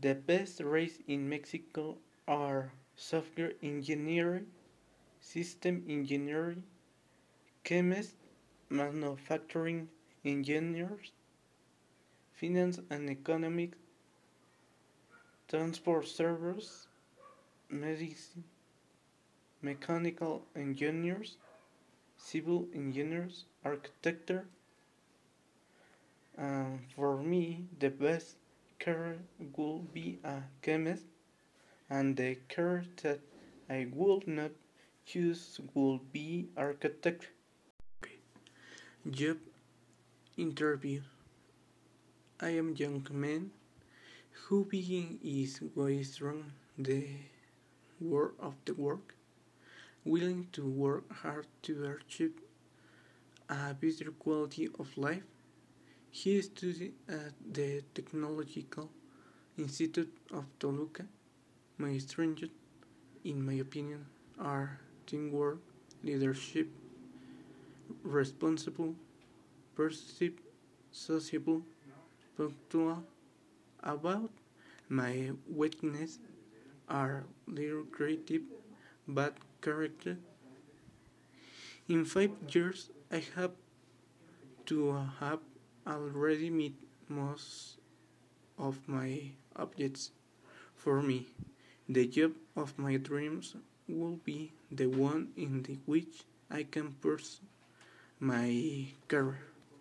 The best race in Mexico are software engineering, system engineering, chemists, manufacturing engineers, finance and economics, transport servers, medicine, mechanical engineers, civil engineers, architecture. Um, for me, the best career would be a chemist, and the career that I would not choose would be architect. Job interview. I am young man who begin is way strong the work of the work, willing to work hard to achieve a better quality of life. He studied at the Technological Institute of Toluca. My strengths, in my opinion, are teamwork, leadership, responsible, perceptive, sociable, punctual. About my weakness are little creative, bad character. In five years, I have to have already met most of my objects. For me, the job of my dreams will be the one in the which I can pursue my career.